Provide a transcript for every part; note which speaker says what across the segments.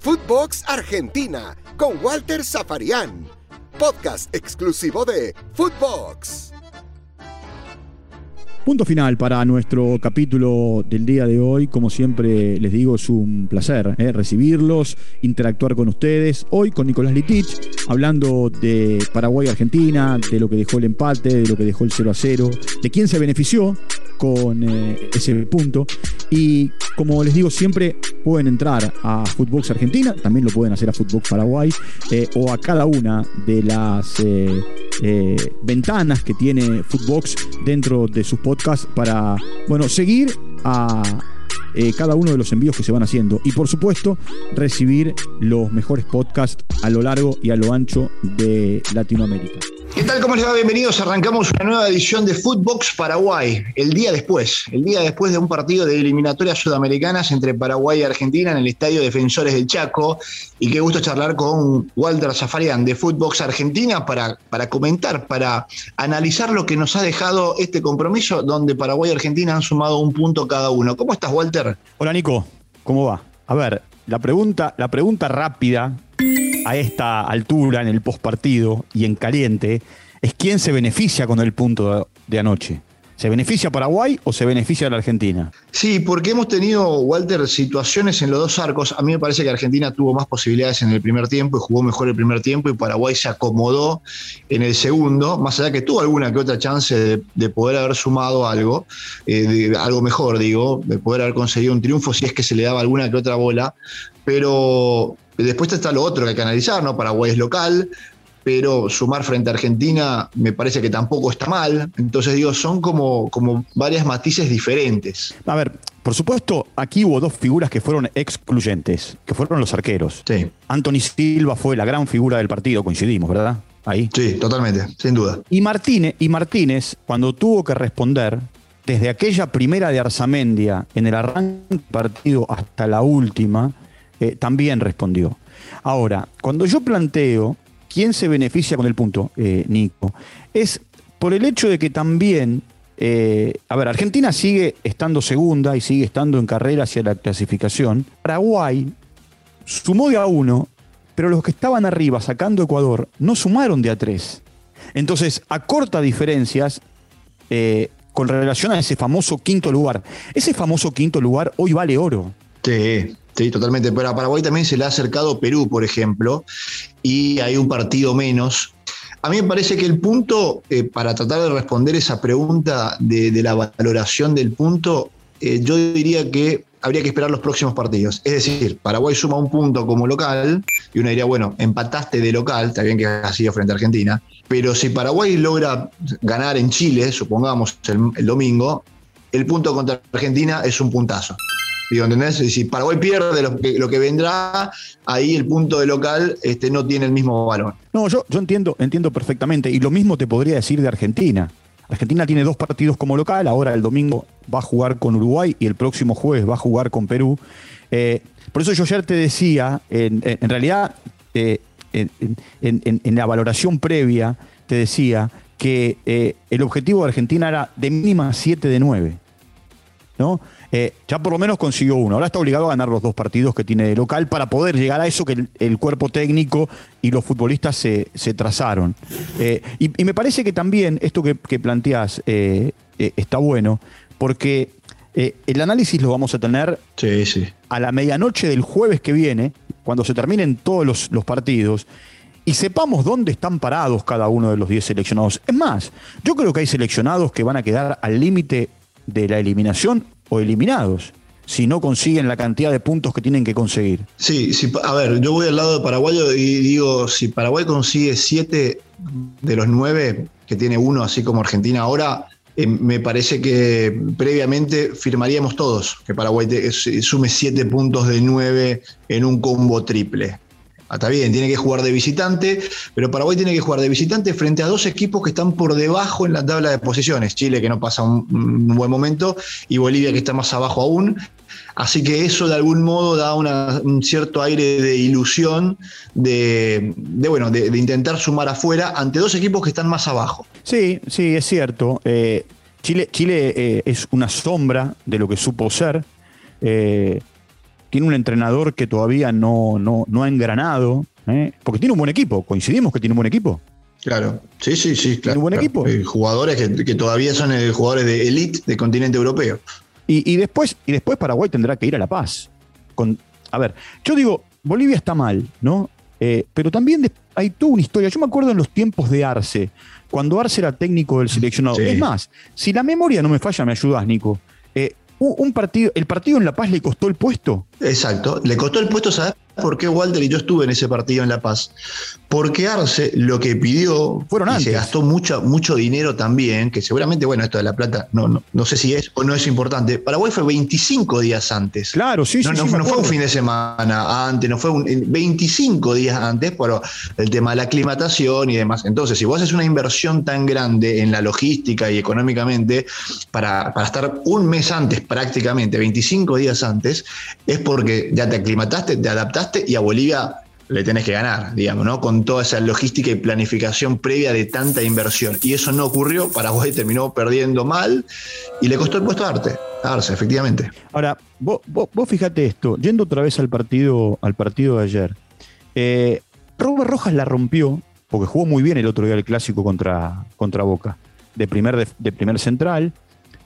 Speaker 1: Footbox Argentina con Walter Zafarian. Podcast exclusivo de Footbox.
Speaker 2: Punto final para nuestro capítulo del día de hoy. Como siempre les digo, es un placer ¿eh? recibirlos, interactuar con ustedes. Hoy con Nicolás Litich, hablando de Paraguay-Argentina, de lo que dejó el empate, de lo que dejó el 0 a 0, de quién se benefició con eh, ese punto. Y como les digo siempre, pueden entrar a Footbox Argentina, también lo pueden hacer a Footbox Paraguay, eh, o a cada una de las eh, ventanas que tiene Footbox dentro de sus podcasts para, bueno, seguir a cada uno de los envíos que se van haciendo y por supuesto recibir los mejores podcasts a lo largo y a lo ancho de Latinoamérica.
Speaker 3: ¿Qué tal? ¿Cómo les va? Bienvenidos. Arrancamos una nueva edición de Footbox Paraguay. El día después, el día después de un partido de eliminatorias sudamericanas entre Paraguay y Argentina en el Estadio Defensores del Chaco. Y qué gusto charlar con Walter Zafarian de Footbox Argentina para, para comentar, para analizar lo que nos ha dejado este compromiso donde Paraguay y Argentina han sumado un punto cada uno. ¿Cómo estás, Walter?
Speaker 2: Hola, Nico. ¿Cómo va? A ver, la pregunta, la pregunta rápida a esta altura, en el postpartido y en caliente, es quién se beneficia con el punto de anoche. ¿Se beneficia Paraguay o se beneficia la Argentina?
Speaker 3: Sí, porque hemos tenido, Walter, situaciones en los dos arcos. A mí me parece que Argentina tuvo más posibilidades en el primer tiempo y jugó mejor el primer tiempo y Paraguay se acomodó en el segundo, más allá que tuvo alguna que otra chance de, poder haber sumado algo, eh, algo mejor, digo, de poder haber conseguido un triunfo si es que se le daba alguna que otra bola. Pero Después está lo otro que hay que analizar, ¿no? Paraguay es local, pero sumar frente a Argentina me parece que tampoco está mal. Entonces digo, son como, como varias matices diferentes.
Speaker 2: A ver, por supuesto, aquí hubo dos figuras que fueron excluyentes, que fueron los arqueros.
Speaker 3: Sí.
Speaker 2: Anthony Silva fue la gran figura del partido, coincidimos, ¿verdad? Ahí.
Speaker 3: Sí, totalmente, sin duda.
Speaker 2: Y Martínez, y Martínez, cuando tuvo que responder, desde aquella primera de Arzamendia, en el arranque del partido hasta la última, eh, también respondió. Ahora, cuando yo planteo quién se beneficia con el punto, eh, Nico, es por el hecho de que también, eh, a ver, Argentina sigue estando segunda y sigue estando en carrera hacia la clasificación. Paraguay sumó de a uno, pero los que estaban arriba sacando Ecuador no sumaron de a tres. Entonces, acorta diferencias con relación a ese famoso quinto lugar. Ese famoso quinto lugar hoy vale oro.
Speaker 3: Sí, Sí, totalmente. Pero a Paraguay también se le ha acercado Perú, por ejemplo, y hay un partido menos. A mí me parece que el punto, eh, para tratar de responder esa pregunta de, la valoración del punto, eh, yo diría que habría que esperar los próximos partidos. Es decir, Paraguay suma un punto como local y uno diría, bueno, empataste de local, está bien que ha sido frente a Argentina, pero si Paraguay logra ganar en Chile, supongamos el domingo, el punto contra Argentina es un puntazo. Digo, ¿entendés? Si Paraguay pierde lo que, vendrá, ahí el punto de local este, no tiene el mismo valor.
Speaker 2: No, yo, yo entiendo, entiendo perfectamente. Y lo mismo te podría decir de Argentina. Argentina tiene dos partidos como local, ahora el domingo va a jugar con Uruguay y el próximo jueves va a jugar con Perú. Eh, por eso yo ayer te decía, en, realidad, eh, en, la valoración previa, te decía que eh, el objetivo de Argentina era de mínima 7 de 9. ¿no? Eh, ya por lo menos consiguió uno. Ahora está obligado a ganar los dos partidos que tiene de local para poder llegar a eso que el, cuerpo técnico y los futbolistas se, trazaron. Eh, y, me parece que también esto que, planteas eh, está bueno, porque el análisis lo vamos a tener a la medianoche del jueves que viene, cuando se terminen todos los, los partidos y sepamos dónde están parados cada uno de los 10 seleccionados. Es más, yo creo que hay seleccionados que van a quedar al límite de la eliminación o eliminados si no consiguen la cantidad de puntos que tienen que conseguir.
Speaker 3: Sí, sí, a ver, yo voy al lado de Paraguayo y digo, si Paraguay consigue siete de los nueve, que tiene uno, así como Argentina ahora, eh, me parece que previamente firmaríamos todos que Paraguay sume siete puntos de nueve en un combo triple. Ah, está bien, tiene que jugar de visitante, pero Paraguay tiene que jugar de visitante frente a dos equipos que están por debajo en la tabla de posiciones. Chile, que no pasa un, buen momento, y Bolivia, que está más abajo aún. Así que eso de algún modo da un cierto aire de ilusión de, bueno, de, intentar sumar afuera ante dos equipos que están más abajo.
Speaker 2: Sí, sí, es cierto. Eh, Chile, Chile eh, es una sombra de lo que supo ser. Eh, tiene un entrenador que todavía no, no, no ha engranado, ¿eh? porque tiene un buen equipo, coincidimos que tiene un buen equipo.
Speaker 3: Claro, sí, sí, sí, claro.
Speaker 2: ¿Tiene un buen equipo?
Speaker 3: Eh, jugadores que, todavía son eh, jugadores de elite del continente europeo.
Speaker 2: Y, después, y después Paraguay tendrá que ir a La Paz. Con, a ver, yo digo, Bolivia está mal, ¿no? pero también hay toda una historia. Yo me acuerdo en los tiempos de Arce, cuando Arce era técnico del seleccionado. Es más, si la memoria no me falla, me ayudas, Nico. Un partido, el partido en La Paz le costó el puesto.
Speaker 3: Exacto, le costó el puesto, ¿sabes? Por qué Walter y yo estuve en ese partido en La Paz. Porque Arce lo que pidió
Speaker 2: Fueron
Speaker 3: y se gastó mucho, mucho dinero también, que seguramente, bueno, esto de La Plata, no, no, no, sé si es o no es importante. Paraguay fue 25 días antes.
Speaker 2: Claro, sí,
Speaker 3: no,
Speaker 2: sí.
Speaker 3: No, no fue un fin de semana antes, no fue un, 25 días antes por el tema de la aclimatación y demás. Entonces, si vos haces una inversión tan grande en la logística y económicamente, para, para estar un mes antes prácticamente, 25 días antes, es porque ya te aclimataste, te adaptaste y a Bolivia le tenés que ganar, digamos, ¿no? Con toda esa logística y planificación previa de tanta inversión. Y eso no ocurrió, Paraguay terminó perdiendo mal y le costó el puesto a Arte, a Arce, efectivamente.
Speaker 2: Ahora, vos, vos, fíjate esto, yendo otra vez al partido, al partido de ayer, eh, Robert Rojas la rompió, porque jugó muy bien el otro día el clásico contra, contra Boca, de primer, de, primer central.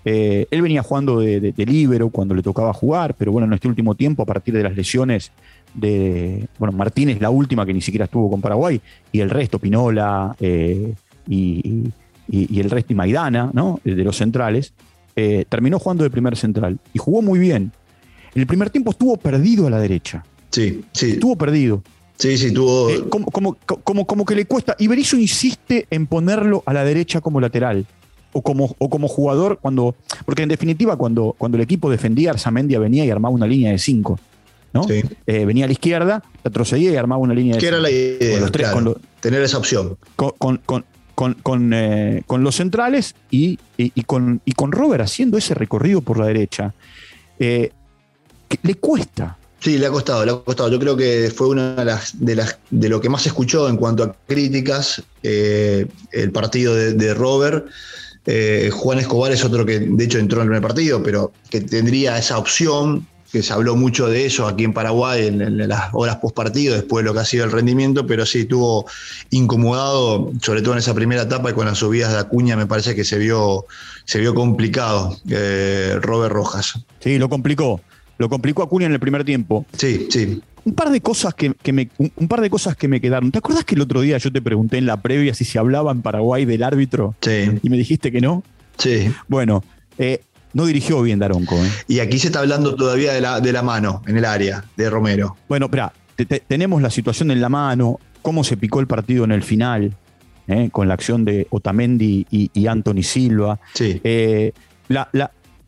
Speaker 2: Eh, él venía jugando de, de, líbero cuando le tocaba jugar, pero bueno, en este último tiempo, a partir de las lesiones, de, bueno, Martínez la última que ni siquiera estuvo con Paraguay, y el resto, Pinola eh, y, el resto, y Maidana, ¿no? De los centrales, eh, terminó jugando de primer central y jugó muy bien. En el primer tiempo estuvo perdido a la derecha.
Speaker 3: Sí, sí.
Speaker 2: Estuvo perdido.
Speaker 3: Sí, sí, tuvo.
Speaker 2: Eh, como, como, como, que le cuesta. Y Berizzo insiste en ponerlo a la derecha como lateral. O como, o como jugador cuando. Porque en definitiva, cuando, cuando el equipo defendía, Arzamendia venía y armaba una línea de cinco. Eh, venía a la izquierda, retrocedía y armaba una línea de.
Speaker 3: ¿Qué era la idea? tener esa opción.
Speaker 2: Eh, con, los centrales y, con, y con Robert haciendo ese recorrido por la derecha. Eh, le cuesta.
Speaker 3: Sí, le ha costado, le ha costado. Yo creo que fue una de las de, las, de lo que más se escuchó en cuanto a críticas el partido de, Robert. Juan Escobar es otro que de hecho entró en el primer partido, pero que tendría esa opción que se habló mucho de eso aquí en Paraguay en, las horas post partido, después de lo que ha sido el rendimiento, pero sí estuvo incomodado, sobre todo en esa primera etapa y con las subidas de Acuña me parece que se vio, se vio complicado eh, Robert Rojas.
Speaker 2: Sí, lo complicó. Lo complicó Acuña en el primer tiempo.
Speaker 3: Sí, sí.
Speaker 2: Un par de cosas que, me, un, par de cosas que me quedaron. ¿Te acuerdas que el otro día yo te pregunté en la previa si se hablaba en Paraguay del árbitro?
Speaker 3: Sí.
Speaker 2: Y me dijiste que no.
Speaker 3: Sí.
Speaker 2: Bueno, eh, no dirigió bien Daronco. ¿eh?
Speaker 3: Y aquí se está hablando todavía de la, de la mano en el área de Romero.
Speaker 2: Bueno, espera, tenemos la situación en la mano, cómo se picó el partido en el final, ¿eh? con la acción de Otamendi y, Anthony Silva.
Speaker 3: Sí.
Speaker 2: Eh, la,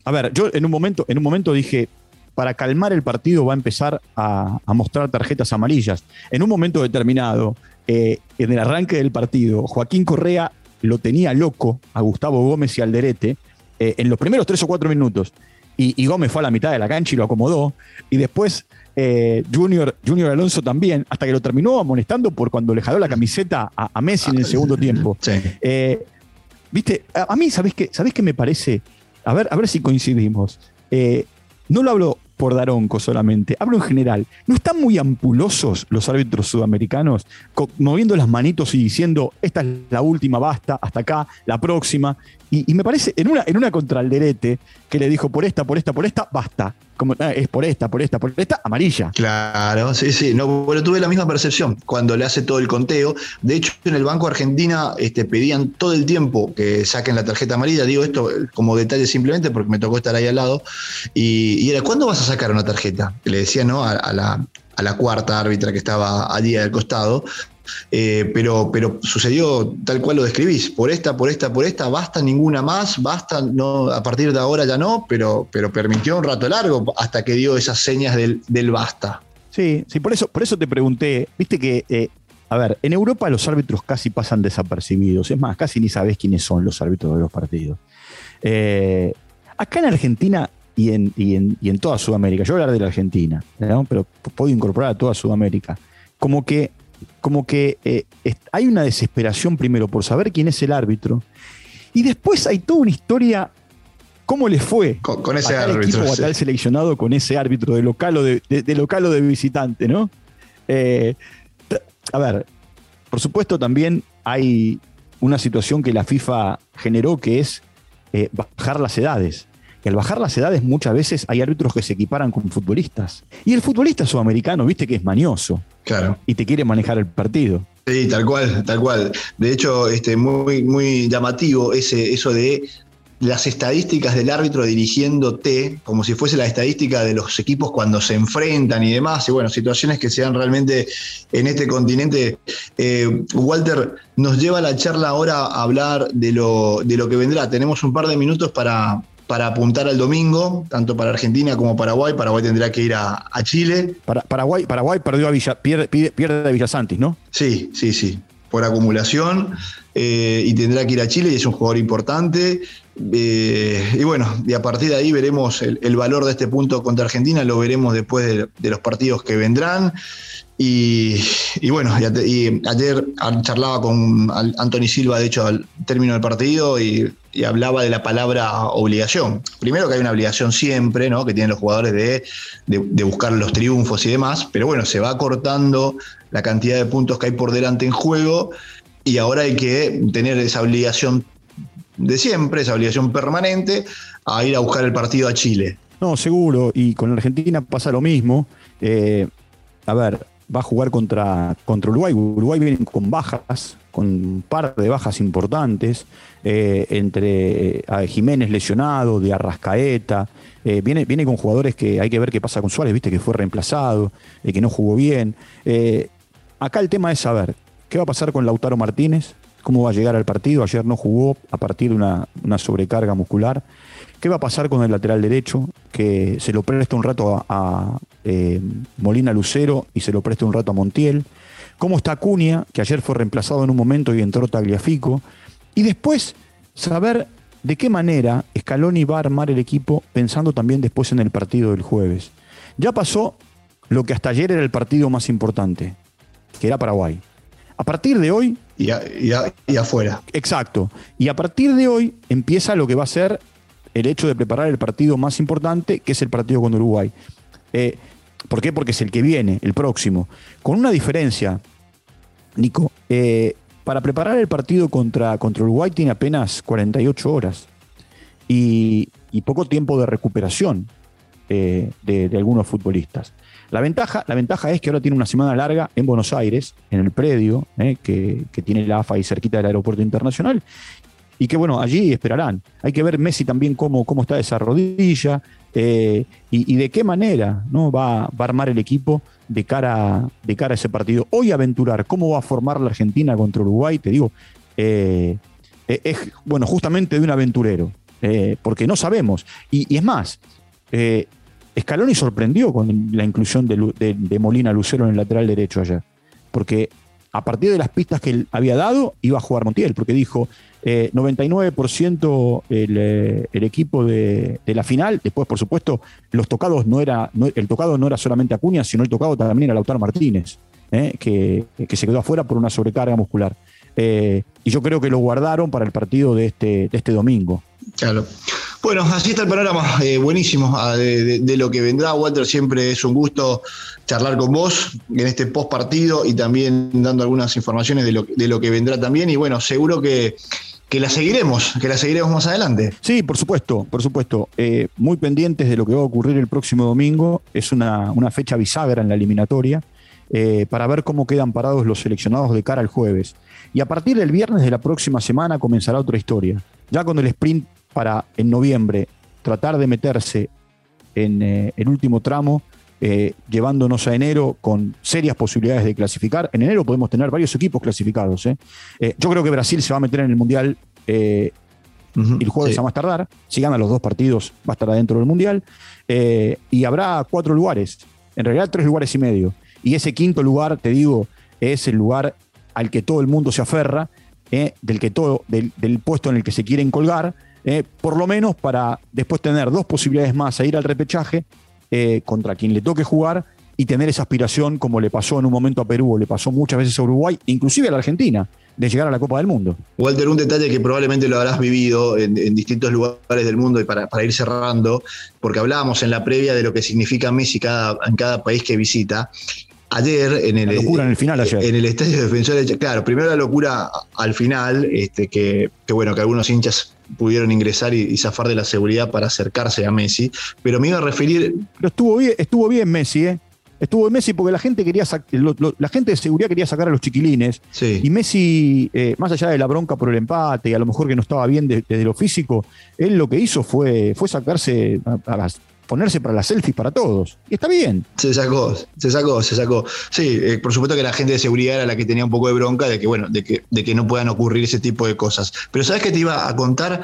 Speaker 2: a ver, yo en un, momento, en un momento dije, para calmar el partido va a empezar a, mostrar tarjetas amarillas. En un momento determinado, en el arranque del partido, Joaquín Correa lo tenía loco a Gustavo Gómez y Alderete eh, en los primeros tres o cuatro minutos. Y, Gómez fue a la mitad de la cancha y lo acomodó. Y después eh, Junior, Junior Alonso también, hasta que lo terminó amonestando por cuando le jaló la camiseta a, Messi en el segundo tiempo. Eh, Viste, a, mí, ¿sabés qué, ¿sabés qué me parece? A ver, a ver si coincidimos. no lo hablo por Daronco solamente, hablo en general. ¿No están muy ampulosos los árbitros sudamericanos, moviendo las manitos y diciendo, esta es la última, basta, hasta acá, la próxima? Y, me parece, en una, en una contra que le dijo, por esta, por esta, por esta, basta. Como, ah, es por esta, por esta, por esta, amarilla.
Speaker 3: Claro, sí, sí. No, bueno, tuve la misma percepción cuando le hace todo el conteo. De hecho, en el Banco Argentina este, pedían todo el tiempo que saquen la tarjeta amarilla. Digo esto como detalle simplemente porque me tocó estar ahí al lado. Y, era, ¿cuándo vas a sacar una tarjeta? Le decía, ¿no? A, la, a la cuarta árbitra que estaba allí al costado. Eh, pero, pero sucedió tal cual lo describís, por esta, por esta, por esta, basta ninguna más, basta, no, a partir de ahora ya no, pero, pero permitió un rato largo hasta que dio esas señas del, basta.
Speaker 2: Sí, sí, por eso, por eso te pregunté, viste que, eh, a ver, en Europa los árbitros casi pasan desapercibidos, es más, casi ni sabés quiénes son los árbitros de los partidos. Eh, acá en Argentina y en, y, en, toda Sudamérica, yo voy a hablar de la Argentina, pero puedo incorporar a toda Sudamérica, como que como que eh, hay una desesperación primero por saber quién es el árbitro y después hay toda una historia ¿Cómo le fue
Speaker 3: con, ese
Speaker 2: a
Speaker 3: tal
Speaker 2: árbitro, equipo, a tal seleccionado con ese árbitro de local o de, local o de visitante, ¿no? Eh, a ver, por supuesto también hay una situación que la FIFA generó que es eh, bajar las edades. Y al bajar las edades muchas veces hay árbitros que se equiparan con futbolistas. Y el futbolista sudamericano, viste que es mañoso.
Speaker 3: Claro.
Speaker 2: Y te quiere manejar el partido.
Speaker 3: Sí, tal cual, tal cual. De hecho, este, muy, muy llamativo ese, eso de las estadísticas del árbitro dirigiéndote, como si fuese la estadística de los equipos cuando se enfrentan y demás, y bueno, situaciones que se dan realmente en este continente. Eh, Walter, nos lleva la charla ahora a hablar de lo, de lo que vendrá. Tenemos un par de minutos para, para apuntar al domingo, tanto para Argentina como Paraguay. Paraguay tendrá que ir a, Chile.
Speaker 2: Para, Paraguay, Paraguay perdió a Villa, pierde, pierde a Villasantis, ¿no?
Speaker 3: Sí, sí, sí por acumulación eh, y tendrá que ir a Chile y es un jugador importante. Eh, y bueno, y a partir de ahí veremos el, valor de este punto contra Argentina, lo veremos después de, los partidos que vendrán. Y, bueno, y, ayer charlaba con Anthony Silva, de hecho, al término del partido, y, hablaba de la palabra obligación. Primero que hay una obligación siempre, ¿no? Que tienen los jugadores de, de buscar los triunfos y demás, pero bueno, se va cortando la cantidad de puntos que hay por delante en juego y ahora hay que tener esa obligación de siempre, esa obligación permanente, a ir a buscar el partido a Chile.
Speaker 2: No, seguro, y con Argentina pasa lo mismo. Eh, a ver, va a jugar contra, contra Uruguay. Uruguay viene con bajas, con un par de bajas importantes, eh, entre eh, Jiménez lesionado, de Arrascaeta. viene, viene con jugadores que hay que ver qué pasa con Suárez, viste que fue reemplazado, que no jugó bien. acá el tema es saber qué va a pasar con Lautaro Martínez, cómo va a llegar al partido. Ayer no jugó a partir de una, sobrecarga muscular. ¿Qué va a pasar con el lateral derecho? Que se lo presta un rato a, eh, Molina Lucero y se lo presta un rato a Montiel. ¿Cómo está Cunha, que ayer fue reemplazado en un momento y entró Tagliafico? Y después saber de qué manera Scaloni va a armar el equipo pensando también después en el partido del jueves. Ya pasó lo que hasta ayer era el partido más importante, que era Paraguay. A partir de hoy
Speaker 3: y, afuera.
Speaker 2: Exacto. Y a partir de hoy empieza lo que va a ser el hecho de preparar el partido más importante, que es el partido con Uruguay. Eh, ¿Por qué? Porque es el que viene, el próximo. Con una diferencia, Nico. Eh, para preparar el partido contra, contra Uruguay tiene apenas 48 horas y, poco tiempo de recuperación eh, de, algunos futbolistas. La ventaja, la ventaja es que ahora tiene una semana larga en Buenos Aires, en el predio que, tiene la AFA y cerquita del aeropuerto internacional. Y que bueno, allí esperarán. Hay que ver Messi también cómo, cómo está esa rodilla eh, y, de qué manera ¿no? va, a armar el equipo de cara, de cara a ese partido. Hoy aventurar cómo va a formar la Argentina contra Uruguay, te digo, eh, es bueno, justamente de un aventurero, porque no sabemos. Y, es más, Scaloni sorprendió con la inclusión de, Molina Lucero en el lateral derecho ayer, porque a partir de las pistas que él había dado, iba a jugar Montiel, porque dijo 99% eh, eh, el, equipo de, la final, después por supuesto los tocados no era, el tocado no era solamente Acuña, sino el tocado también era Lautaro Martínez, eh, que, se quedó afuera por una sobrecarga muscular. y yo creo que lo guardaron para el partido de este, este domingo.
Speaker 3: Claro. Bueno, así está el panorama, eh, buenísimo ah, de, lo que vendrá. Walter, siempre es un gusto charlar con vos en este post partido y también dando algunas informaciones de lo, que vendrá también. Y bueno, seguro que, la seguiremos, que la seguiremos más adelante.
Speaker 2: Sí, por supuesto, por supuesto. Eh, muy pendientes de lo que va a ocurrir el próximo domingo. Es una, fecha bisagra en la eliminatoria. Eh, para ver cómo quedan parados los seleccionados de cara al jueves. Y a partir del viernes de la próxima semana comenzará otra historia. Ya con el sprint para en noviembre tratar de meterse en eh, el último tramo, eh, llevándonos a enero con serias posibilidades de clasificar. En enero podemos tener varios equipos clasificados. ¿eh? yo creo que Brasil se va a meter en el Mundial el jueves a más tardar. Si gana los dos partidos, va a estar adentro del Mundial. y habrá cuatro lugares, en realidad tres lugares y medio. Y ese quinto lugar, te digo, es el lugar al que todo el mundo se aferra, del, que todo, del, del puesto en el que se quieren colgar eh, por lo menos para después tener dos posibilidades más a ir al repechaje eh, contra quien le toque jugar y tener esa aspiración como le pasó en un momento a Perú o le pasó muchas veces a Uruguay, inclusive a la Argentina, de llegar a la Copa del Mundo.
Speaker 3: Walter, un detalle que probablemente lo habrás vivido en, distintos lugares del mundo y para, ir cerrando, porque hablábamos en la previa de lo que significa Messi en cada país que visita. Ayer, en el,
Speaker 2: locura en el final ayer.
Speaker 3: En el estadio de defensores, claro, primero la locura al final, este, que, bueno, que algunos hinchas pudieron ingresar y, zafar de la seguridad para acercarse a Messi, pero me iba a referir.
Speaker 2: Pero estuvo bien, estuvo bien Messi, ¿eh? Estuvo Messi porque la gente quería la gente de seguridad quería sacar a los chiquilines. Y Messi, eh, más allá de la bronca por el empate y a lo mejor que no estaba bien desde lo físico, él lo que hizo fue, fue sacarse a, las ponerse para las selfies para todos. Y está bien.
Speaker 3: Se sacó, se sacó, se sacó. Sí, eh, por supuesto que la gente de seguridad era la que tenía un poco de bronca de que, bueno, de que, de que no puedan ocurrir ese tipo de cosas. Pero ¿sabes qué te iba a contar?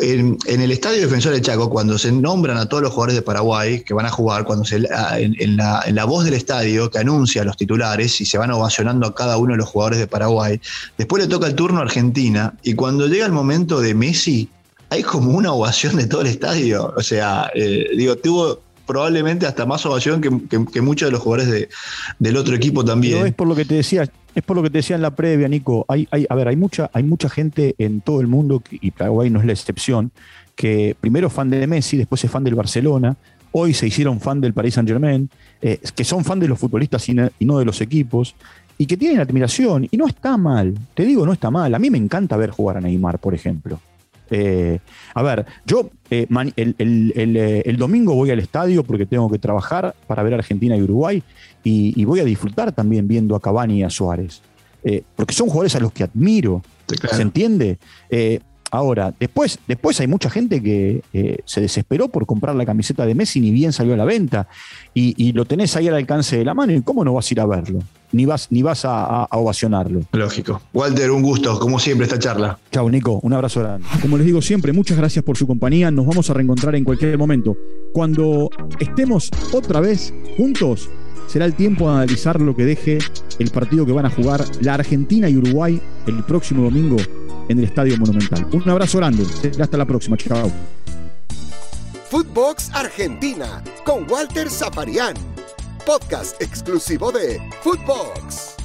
Speaker 3: En, el Estadio Defensor de Chaco, cuando se nombran a todos los jugadores de Paraguay que van a jugar, cuando se, en, la, en la voz del estadio que anuncia a los titulares y se van ovacionando a cada uno de los jugadores de Paraguay, después le toca el turno a Argentina y cuando llega el momento de Messi, hay como una ovación de todo el estadio. O sea, eh, digo, tuvo probablemente hasta más ovación que, muchos de los jugadores del otro equipo también.
Speaker 2: es por lo que te decía, es por lo que te decía en la previa, Nico. Hay, hay, a ver, hay mucha, hay mucha gente en todo el mundo, y Paraguay no es la excepción, que primero fan de Messi, después es fan del Barcelona, hoy se hicieron fan del Paris Saint Germain, eh, que son fan de los futbolistas y no de los equipos, y que tienen admiración, y no está mal, te digo, no está mal. A mí me encanta ver jugar a Neymar, por ejemplo. Eh, a ver, yo eh, eh, el, domingo voy al estadio porque tengo que trabajar para ver Argentina y Uruguay y, voy a disfrutar también viendo a Cavani y a Suárez. porque son jugadores a los que admiro. ¿Se entiende? Ahora, después, después hay mucha gente que se desesperó por comprar la camiseta de Messi, ni bien salió a la venta, y, lo tenés ahí al alcance de la mano, ¿y cómo no vas a ir a verlo? ni vas, ni vas a, ovacionarlo.
Speaker 3: Lógico. Walter, un gusto, como siempre, esta charla.
Speaker 2: Chao, Nico, un abrazo grande. Como les digo siempre, muchas gracias por su compañía. Nos vamos a reencontrar en cualquier momento. Cuando estemos otra vez juntos, será el tiempo de analizar lo que deje el partido que van a jugar la Argentina y Uruguay el próximo domingo en el Estadio Monumental. Un abrazo grande. Hasta la próxima. Chao.
Speaker 1: Footbox Argentina con Walter Zafarian podcast exclusivo de Footbox.